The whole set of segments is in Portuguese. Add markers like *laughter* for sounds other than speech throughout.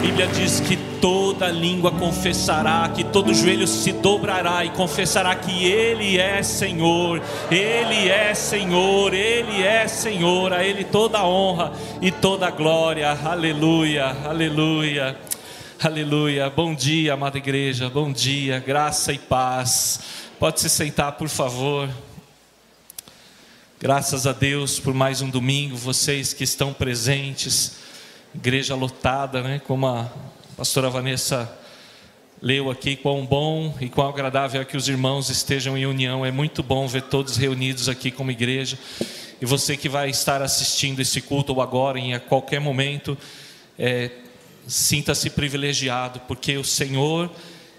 Bíblia diz que toda língua confessará, que todo joelho se dobrará e confessará que Ele é Senhor, Ele é Senhor, Ele é Senhor, a Ele toda honra e toda glória, aleluia, aleluia, aleluia. Bom dia, amada igreja, bom dia, graça e paz. Pode se sentar, por favor. Graças a Deus por mais um domingo, vocês que estão presentes igreja lotada, né? Como a pastora Vanessa leu aqui, quão bom e quão agradável é que os irmãos estejam em união. É muito bom ver todos reunidos aqui como igreja. E você que vai estar assistindo esse culto ou agora, em qualquer momento, é, sinta-se privilegiado, porque o Senhor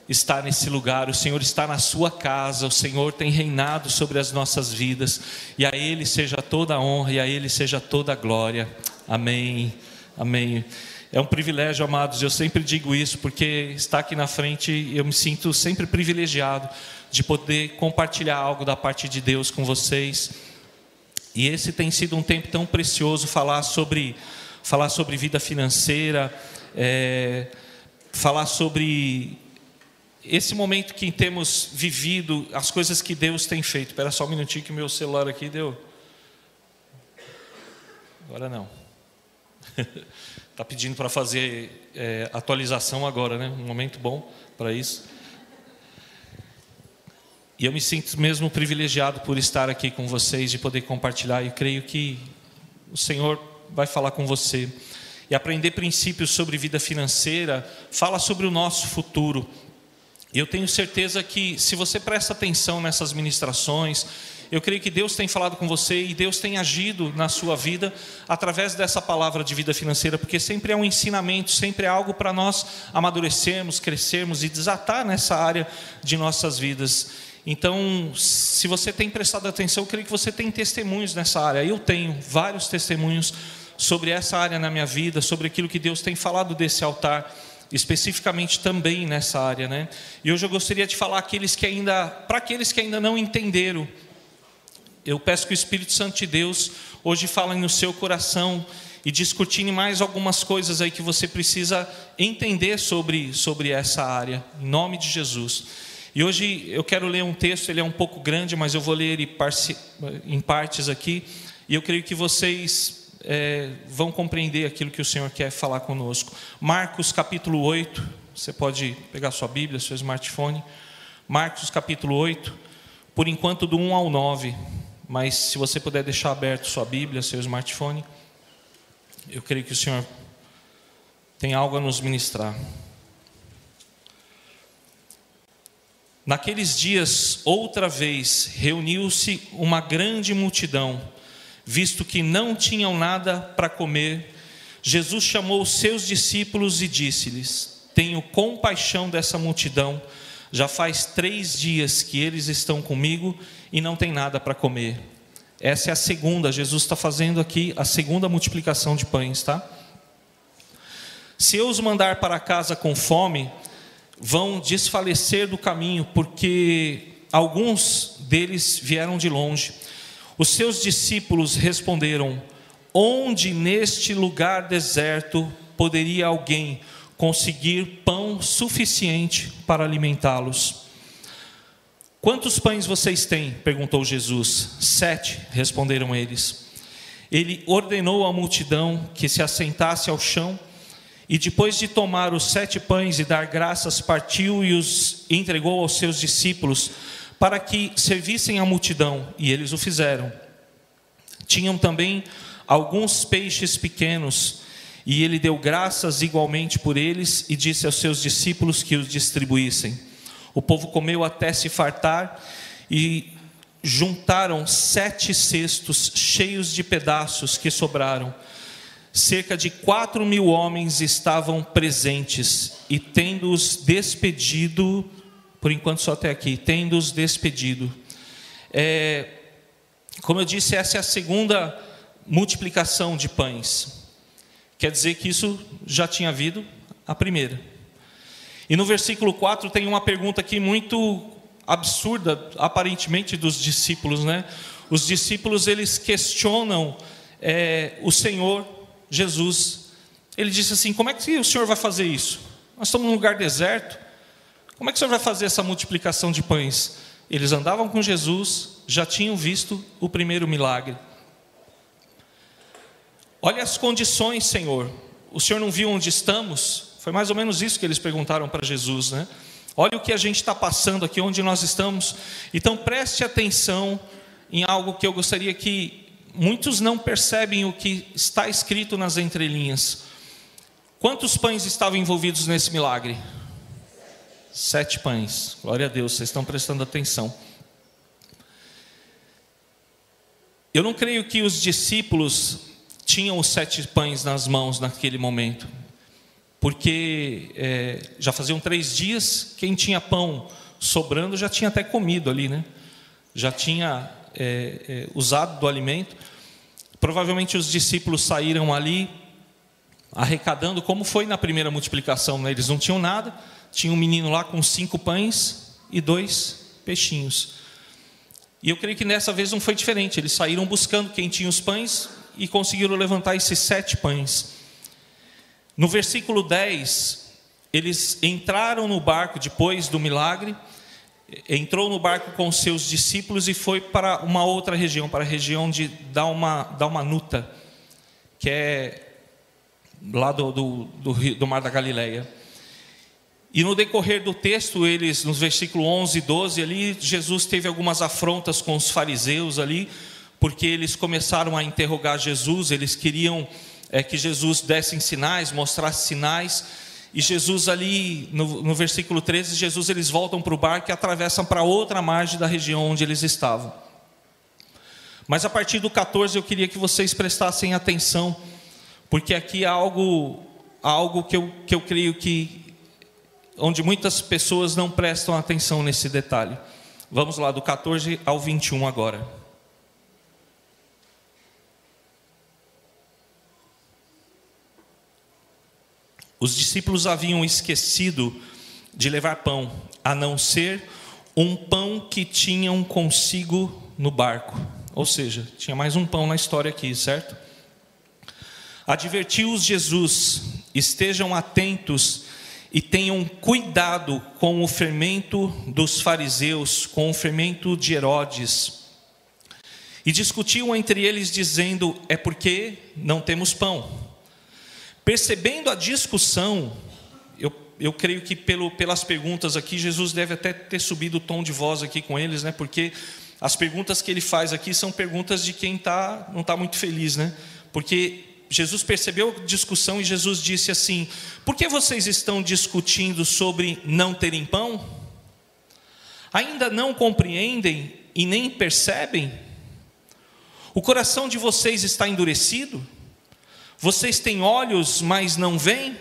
está nesse lugar, o Senhor está na sua casa, o Senhor tem reinado sobre as nossas vidas, e a Ele seja toda a honra e a Ele seja toda a glória. Amém. Amém. É um privilégio, amados, eu sempre digo isso, porque está aqui na frente, eu me sinto sempre privilegiado de poder compartilhar algo da parte de Deus com vocês. E esse tem sido um tempo tão precioso falar sobre, falar sobre vida financeira, é, falar sobre esse momento que temos vivido, as coisas que Deus tem feito. Espera só um minutinho que meu celular aqui deu. Agora não. Está *laughs* pedindo para fazer é, atualização agora, né? Um momento bom para isso. E eu me sinto mesmo privilegiado por estar aqui com vocês, de poder compartilhar. E creio que o Senhor vai falar com você. E aprender princípios sobre vida financeira, fala sobre o nosso futuro. E eu tenho certeza que, se você presta atenção nessas ministrações, eu creio que Deus tem falado com você e Deus tem agido na sua vida através dessa palavra de vida financeira, porque sempre é um ensinamento, sempre é algo para nós amadurecermos, crescermos e desatar nessa área de nossas vidas. Então, se você tem prestado atenção, eu creio que você tem testemunhos nessa área. Eu tenho vários testemunhos sobre essa área na minha vida, sobre aquilo que Deus tem falado desse altar especificamente também nessa área, né? E hoje eu gostaria de falar aqueles que ainda, para aqueles que ainda não entenderam eu peço que o Espírito Santo de Deus hoje fale no seu coração e discutindo mais algumas coisas aí que você precisa entender sobre, sobre essa área, em nome de Jesus. E hoje eu quero ler um texto, ele é um pouco grande, mas eu vou ler ele em partes aqui, e eu creio que vocês é, vão compreender aquilo que o Senhor quer falar conosco. Marcos capítulo 8, você pode pegar sua Bíblia, seu smartphone. Marcos capítulo 8, por enquanto do 1 ao 9 mas se você puder deixar aberto sua Bíblia, seu smartphone, eu creio que o Senhor tem algo a nos ministrar. Naqueles dias, outra vez, reuniu-se uma grande multidão, visto que não tinham nada para comer. Jesus chamou os seus discípulos e disse-lhes: Tenho compaixão dessa multidão, já faz três dias que eles estão comigo e não tem nada para comer. Essa é a segunda, Jesus está fazendo aqui a segunda multiplicação de pães, tá? Se eu os mandar para casa com fome, vão desfalecer do caminho, porque alguns deles vieram de longe. Os seus discípulos responderam: Onde neste lugar deserto poderia alguém conseguir pão suficiente para alimentá-los? Quantos pães vocês têm? perguntou Jesus. Sete, responderam eles. Ele ordenou à multidão que se assentasse ao chão e, depois de tomar os sete pães e dar graças, partiu e os entregou aos seus discípulos para que servissem à multidão, e eles o fizeram. Tinham também alguns peixes pequenos, e ele deu graças igualmente por eles e disse aos seus discípulos que os distribuíssem. O povo comeu até se fartar e juntaram sete cestos cheios de pedaços que sobraram. Cerca de quatro mil homens estavam presentes e, tendo-os despedido, por enquanto só até aqui, tendo-os despedido. É, como eu disse, essa é a segunda multiplicação de pães. Quer dizer que isso já tinha havido a primeira. E no versículo 4 tem uma pergunta aqui muito absurda, aparentemente, dos discípulos, né? Os discípulos eles questionam é, o Senhor Jesus. Ele disse assim: Como é que o senhor vai fazer isso? Nós estamos num lugar deserto. Como é que o senhor vai fazer essa multiplicação de pães? Eles andavam com Jesus, já tinham visto o primeiro milagre. Olha as condições, Senhor. O Senhor não viu onde estamos? Foi mais ou menos isso que eles perguntaram para Jesus, né? Olha o que a gente está passando aqui, onde nós estamos. Então preste atenção em algo que eu gostaria que muitos não percebem o que está escrito nas entrelinhas. Quantos pães estavam envolvidos nesse milagre? Sete pães. Glória a Deus, vocês estão prestando atenção. Eu não creio que os discípulos tinham os sete pães nas mãos naquele momento, porque é, já faziam três dias, quem tinha pão sobrando já tinha até comido ali, né? Já tinha é, é, usado do alimento. Provavelmente os discípulos saíram ali arrecadando, como foi na primeira multiplicação, né? eles não tinham nada, tinha um menino lá com cinco pães e dois peixinhos. E eu creio que nessa vez não foi diferente, eles saíram buscando quem tinha os pães e conseguiram levantar esses sete pães. No versículo 10, eles entraram no barco depois do milagre entrou no barco com seus discípulos e foi para uma outra região, para a região de Dalmanuta, que é lá do, do, do, do Mar da Galileia. E no decorrer do texto, eles, nos versículos 11 e 12, ali, Jesus teve algumas afrontas com os fariseus ali, porque eles começaram a interrogar Jesus, eles queriam é, que Jesus desse sinais, mostrasse sinais, e Jesus ali, no, no versículo 13, Jesus eles voltam para o barco e atravessam para outra margem da região onde eles estavam. Mas a partir do 14 eu queria que vocês prestassem atenção, porque aqui há algo, há algo que, eu, que eu creio que, onde muitas pessoas não prestam atenção nesse detalhe. Vamos lá, do 14 ao 21 agora. Os discípulos haviam esquecido de levar pão, a não ser um pão que tinham consigo no barco. Ou seja, tinha mais um pão na história aqui, certo? Advertiu-os Jesus: estejam atentos e tenham cuidado com o fermento dos fariseus, com o fermento de Herodes. E discutiam entre eles, dizendo: é porque não temos pão. Percebendo a discussão, eu, eu creio que pelo, pelas perguntas aqui, Jesus deve até ter subido o tom de voz aqui com eles, né? Porque as perguntas que ele faz aqui são perguntas de quem tá, não está muito feliz, né? Porque Jesus percebeu a discussão e Jesus disse assim: Por que vocês estão discutindo sobre não terem pão? Ainda não compreendem e nem percebem? O coração de vocês está endurecido? Vocês têm olhos, mas não veem?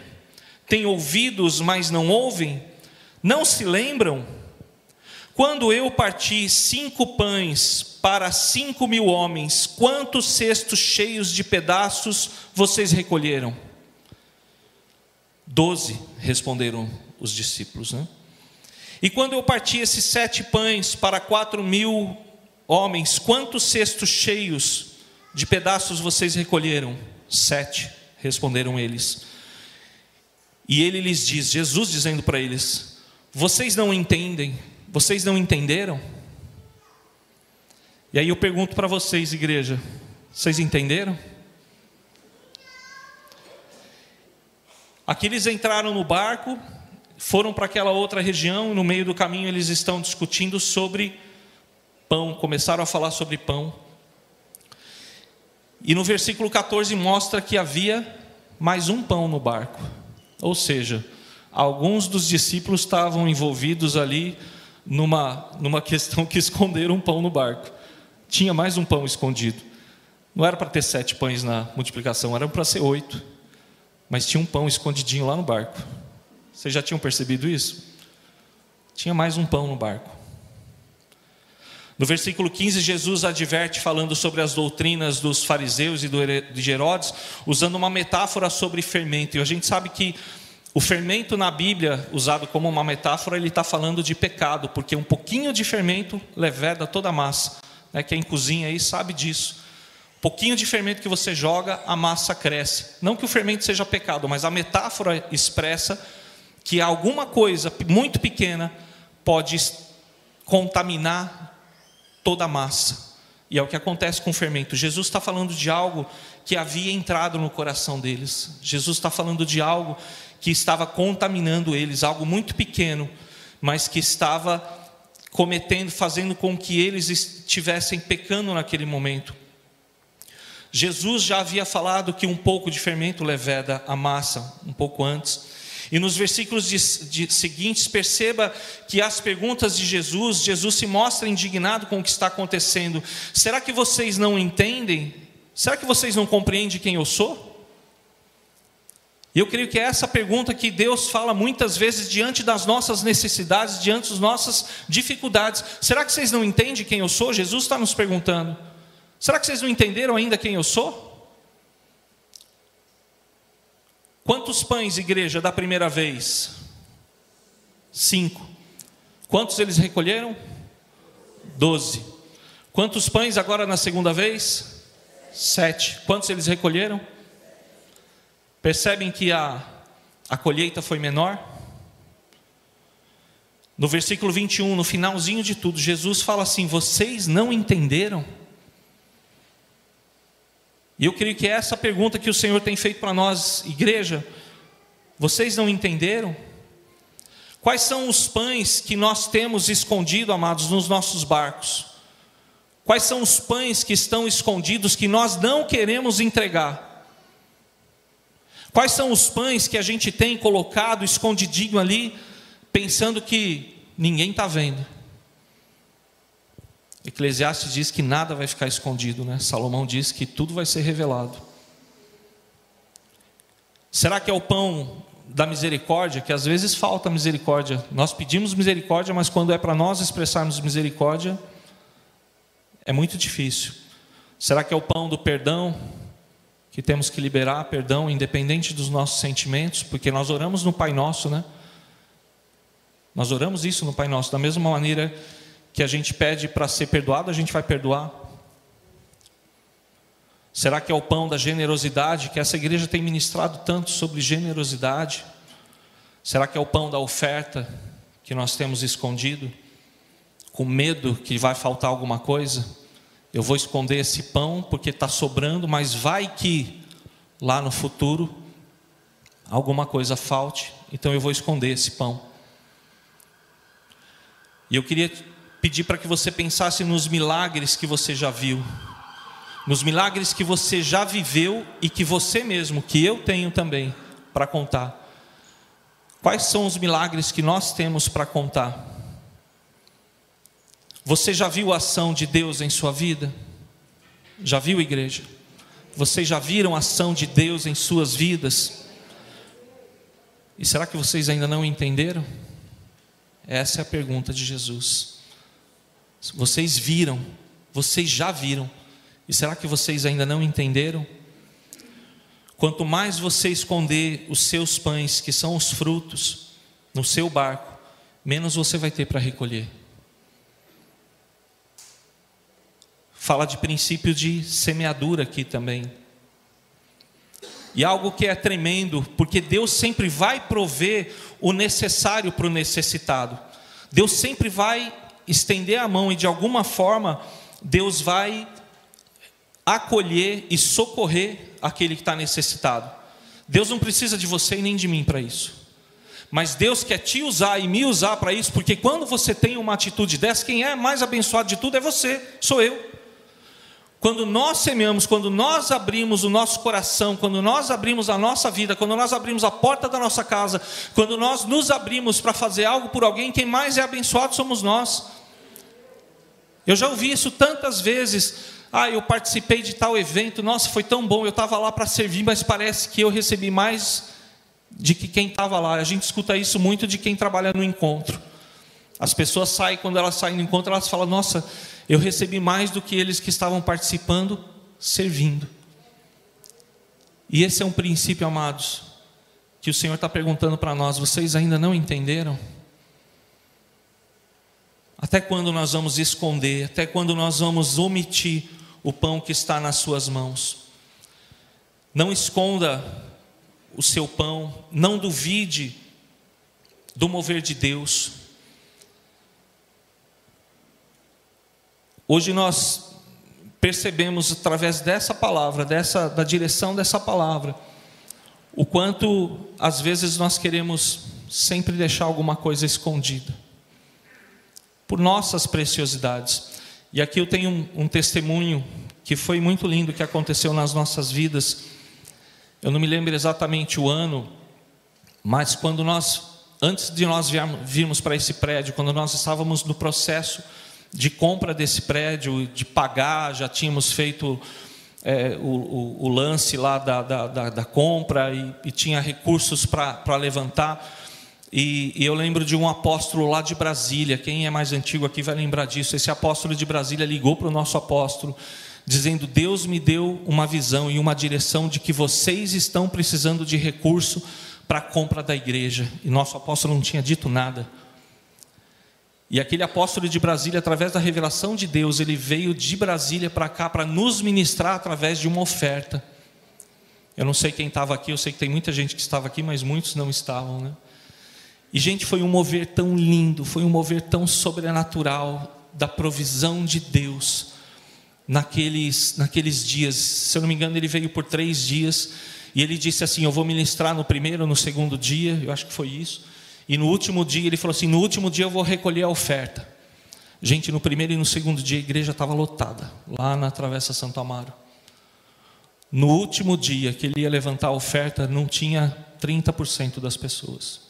Têm ouvidos, mas não ouvem? Não se lembram? Quando eu parti cinco pães para cinco mil homens, quantos cestos cheios de pedaços vocês recolheram? Doze, responderam os discípulos. Né? E quando eu parti esses sete pães para quatro mil homens, quantos cestos cheios de pedaços vocês recolheram? Sete, responderam eles. E ele lhes diz, Jesus dizendo para eles: Vocês não entendem, vocês não entenderam? E aí eu pergunto para vocês, igreja: Vocês entenderam? Aqui eles entraram no barco, foram para aquela outra região, no meio do caminho eles estão discutindo sobre pão, começaram a falar sobre pão. E no versículo 14 mostra que havia mais um pão no barco. Ou seja, alguns dos discípulos estavam envolvidos ali numa, numa questão que esconderam um pão no barco. Tinha mais um pão escondido. Não era para ter sete pães na multiplicação, era para ser oito. Mas tinha um pão escondidinho lá no barco. Vocês já tinham percebido isso? Tinha mais um pão no barco. No versículo 15, Jesus adverte falando sobre as doutrinas dos fariseus e de Herodes, usando uma metáfora sobre fermento. E a gente sabe que o fermento na Bíblia, usado como uma metáfora, ele está falando de pecado, porque um pouquinho de fermento leveda toda a massa. Né? Quem cozinha aí sabe disso. Pouquinho de fermento que você joga, a massa cresce. Não que o fermento seja pecado, mas a metáfora expressa que alguma coisa muito pequena pode contaminar toda a massa. E é o que acontece com o fermento. Jesus está falando de algo que havia entrado no coração deles. Jesus está falando de algo que estava contaminando eles, algo muito pequeno, mas que estava cometendo, fazendo com que eles estivessem pecando naquele momento. Jesus já havia falado que um pouco de fermento leveda a massa, um pouco antes. E nos versículos de, de, seguintes, perceba que as perguntas de Jesus, Jesus se mostra indignado com o que está acontecendo. Será que vocês não entendem? Será que vocês não compreendem quem eu sou? E eu creio que é essa pergunta que Deus fala muitas vezes diante das nossas necessidades, diante das nossas dificuldades. Será que vocês não entendem quem eu sou? Jesus está nos perguntando. Será que vocês não entenderam ainda quem eu sou? Quantos pães, igreja, da primeira vez? Cinco. Quantos eles recolheram? Doze. Quantos pães agora na segunda vez? Sete. Quantos eles recolheram? Percebem que a, a colheita foi menor? No versículo 21, no finalzinho de tudo, Jesus fala assim: Vocês não entenderam? E eu creio que é essa pergunta que o Senhor tem feito para nós, igreja. Vocês não entenderam? Quais são os pães que nós temos escondido, amados, nos nossos barcos? Quais são os pães que estão escondidos que nós não queremos entregar? Quais são os pães que a gente tem colocado escondidinho ali, pensando que ninguém está vendo? Eclesiastes diz que nada vai ficar escondido, né? Salomão diz que tudo vai ser revelado. Será que é o pão da misericórdia? Que às vezes falta misericórdia. Nós pedimos misericórdia, mas quando é para nós expressarmos misericórdia, é muito difícil. Será que é o pão do perdão? Que temos que liberar perdão, independente dos nossos sentimentos, porque nós oramos no Pai Nosso, né? Nós oramos isso no Pai Nosso, da mesma maneira que a gente pede para ser perdoado, a gente vai perdoar? Será que é o pão da generosidade que essa igreja tem ministrado tanto sobre generosidade? Será que é o pão da oferta que nós temos escondido? Com medo que vai faltar alguma coisa? Eu vou esconder esse pão porque está sobrando, mas vai que lá no futuro alguma coisa falte, então eu vou esconder esse pão. E eu queria pedir para que você pensasse nos milagres que você já viu, nos milagres que você já viveu e que você mesmo, que eu tenho também para contar. Quais são os milagres que nós temos para contar? Você já viu a ação de Deus em sua vida? Já viu, igreja? Vocês já viram a ação de Deus em suas vidas? E será que vocês ainda não entenderam? Essa é a pergunta de Jesus. Vocês viram, vocês já viram, e será que vocês ainda não entenderam? Quanto mais você esconder os seus pães, que são os frutos, no seu barco, menos você vai ter para recolher. Fala de princípio de semeadura aqui também. E algo que é tremendo, porque Deus sempre vai prover o necessário para o necessitado. Deus sempre vai estender a mão e de alguma forma Deus vai acolher e socorrer aquele que está necessitado. Deus não precisa de você e nem de mim para isso. Mas Deus quer te usar e me usar para isso, porque quando você tem uma atitude dessa, quem é mais abençoado de tudo é você, sou eu. Quando nós semeamos, quando nós abrimos o nosso coração, quando nós abrimos a nossa vida, quando nós abrimos a porta da nossa casa, quando nós nos abrimos para fazer algo por alguém, quem mais é abençoado somos nós. Eu já ouvi isso tantas vezes. Ah, eu participei de tal evento, nossa, foi tão bom, eu estava lá para servir, mas parece que eu recebi mais de que quem estava lá. A gente escuta isso muito de quem trabalha no encontro. As pessoas saem, quando elas saem no encontro, elas falam: Nossa, eu recebi mais do que eles que estavam participando, servindo. E esse é um princípio, amados, que o Senhor está perguntando para nós: vocês ainda não entenderam? Até quando nós vamos esconder? Até quando nós vamos omitir o pão que está nas suas mãos. Não esconda o seu pão, não duvide do mover de Deus. Hoje nós percebemos através dessa palavra, dessa da direção dessa palavra, o quanto às vezes nós queremos sempre deixar alguma coisa escondida por nossas preciosidades. E aqui eu tenho um, um testemunho que foi muito lindo que aconteceu nas nossas vidas. Eu não me lembro exatamente o ano, mas quando nós, antes de nós virmos para esse prédio, quando nós estávamos no processo de compra desse prédio, de pagar, já tínhamos feito é, o, o, o, lance lá da, da, da, da compra e, e, tinha recursos para levantar. E, e, eu lembro de um apóstolo lá de Brasília, quem é mais antigo aqui vai lembrar disso. Esse apóstolo de Brasília ligou para o nosso apóstolo, dizendo: Deus me deu uma visão e uma direção de que vocês estão precisando de recurso para a compra da igreja. E nosso apóstolo não tinha dito nada. E aquele apóstolo de Brasília, através da revelação de Deus, ele veio de Brasília para cá para nos ministrar através de uma oferta. Eu não sei quem estava aqui, eu sei que tem muita gente que estava aqui, mas muitos não estavam, né? E, gente, foi um mover tão lindo, foi um mover tão sobrenatural da provisão de Deus naqueles, naqueles dias. Se eu não me engano, ele veio por três dias e ele disse assim: Eu vou ministrar no primeiro, no segundo dia, eu acho que foi isso. E no último dia, ele falou assim: No último dia eu vou recolher a oferta. Gente, no primeiro e no segundo dia a igreja estava lotada, lá na Travessa Santo Amaro. No último dia que ele ia levantar a oferta, não tinha 30% das pessoas.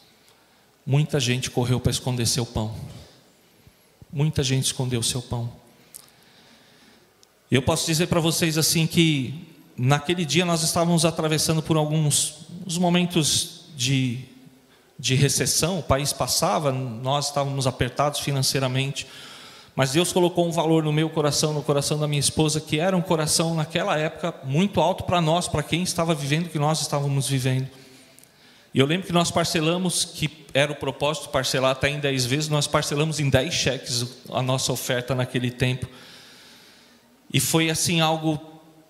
Muita gente correu para esconder seu pão. Muita gente escondeu seu pão. Eu posso dizer para vocês assim que naquele dia nós estávamos atravessando por alguns momentos de, de recessão, o país passava, nós estávamos apertados financeiramente, mas Deus colocou um valor no meu coração, no coração da minha esposa, que era um coração naquela época muito alto para nós, para quem estava vivendo o que nós estávamos vivendo. E eu lembro que nós parcelamos, que era o propósito parcelar até em 10 vezes, nós parcelamos em 10 cheques a nossa oferta naquele tempo. E foi assim algo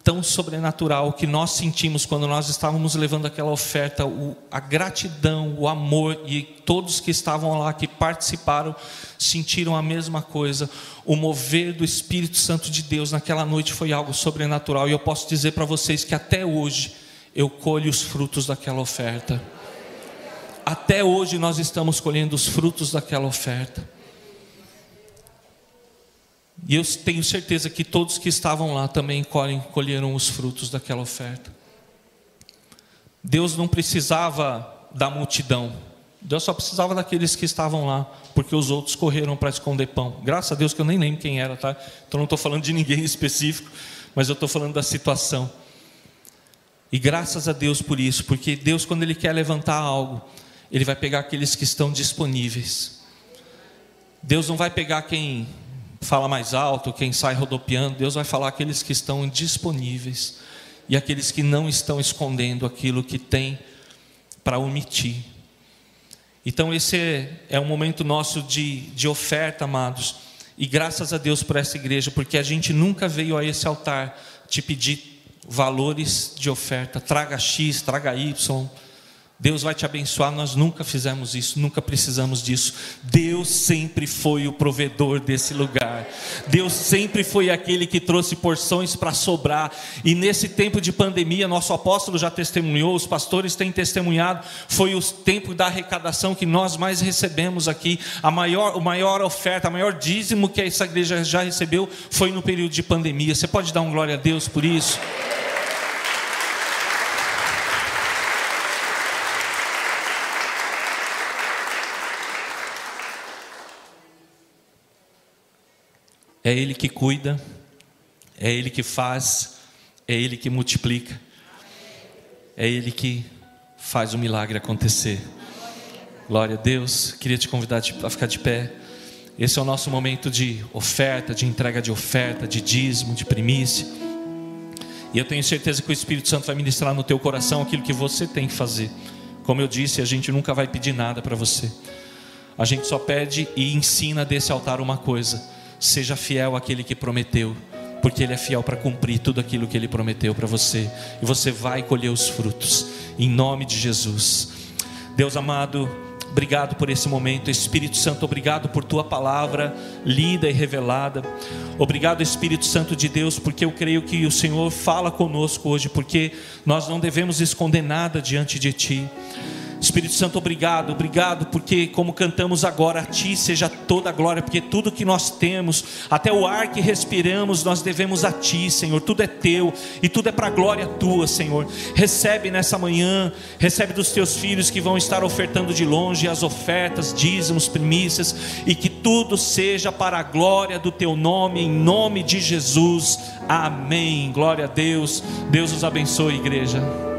tão sobrenatural que nós sentimos quando nós estávamos levando aquela oferta, o, a gratidão, o amor, e todos que estavam lá, que participaram, sentiram a mesma coisa. O mover do Espírito Santo de Deus naquela noite foi algo sobrenatural, e eu posso dizer para vocês que até hoje eu colho os frutos daquela oferta até hoje nós estamos colhendo os frutos daquela oferta. E eu tenho certeza que todos que estavam lá também colheram os frutos daquela oferta. Deus não precisava da multidão, Deus só precisava daqueles que estavam lá, porque os outros correram para esconder pão. Graças a Deus que eu nem lembro quem era, tá? Então não estou falando de ninguém *laughs* específico, mas eu estou falando da situação. E graças a Deus por isso, porque Deus, quando Ele quer levantar algo, ele vai pegar aqueles que estão disponíveis. Deus não vai pegar quem fala mais alto, quem sai rodopiando, Deus vai falar aqueles que estão disponíveis e aqueles que não estão escondendo aquilo que tem para omitir. Então, esse é, é um momento nosso de, de oferta, amados, e graças a Deus por essa igreja, porque a gente nunca veio a esse altar te pedir valores de oferta, traga X, traga Y Deus vai te abençoar, nós nunca fizemos isso, nunca precisamos disso. Deus sempre foi o provedor desse lugar. Deus sempre foi aquele que trouxe porções para sobrar. E nesse tempo de pandemia, nosso apóstolo já testemunhou, os pastores têm testemunhado, foi o tempo da arrecadação que nós mais recebemos aqui. A maior, a maior oferta, a maior dízimo que essa igreja já recebeu foi no período de pandemia. Você pode dar um glória a Deus por isso? É Ele que cuida, é Ele que faz, é Ele que multiplica, é Ele que faz o milagre acontecer. Glória a Deus. Queria te convidar a ficar de pé. Esse é o nosso momento de oferta, de entrega de oferta, de dízimo, de primícia. E eu tenho certeza que o Espírito Santo vai ministrar no teu coração aquilo que você tem que fazer. Como eu disse, a gente nunca vai pedir nada para você. A gente só pede e ensina desse altar uma coisa Seja fiel àquele que prometeu. porque Ele é fiel para cumprir tudo aquilo que Ele prometeu para você, e você vai colher os frutos, em nome de Jesus. Deus amado, obrigado por esse momento, Espírito Santo, obrigado por tua palavra lida e revelada, obrigado, Espírito Santo de Deus, porque eu creio que o Senhor fala conosco hoje, porque nós não devemos esconder nada diante de Ti. Espírito Santo, obrigado, obrigado, porque como cantamos agora, a Ti seja toda a glória, porque tudo que nós temos, até o ar que respiramos, nós devemos a Ti, Senhor. Tudo é Teu e tudo é para a glória Tua, Senhor. Recebe nessa manhã, recebe dos Teus filhos que vão estar ofertando de longe as ofertas, dízimos, primícias, e que tudo seja para a glória do Teu nome, em nome de Jesus. Amém. Glória a Deus. Deus os abençoe, igreja.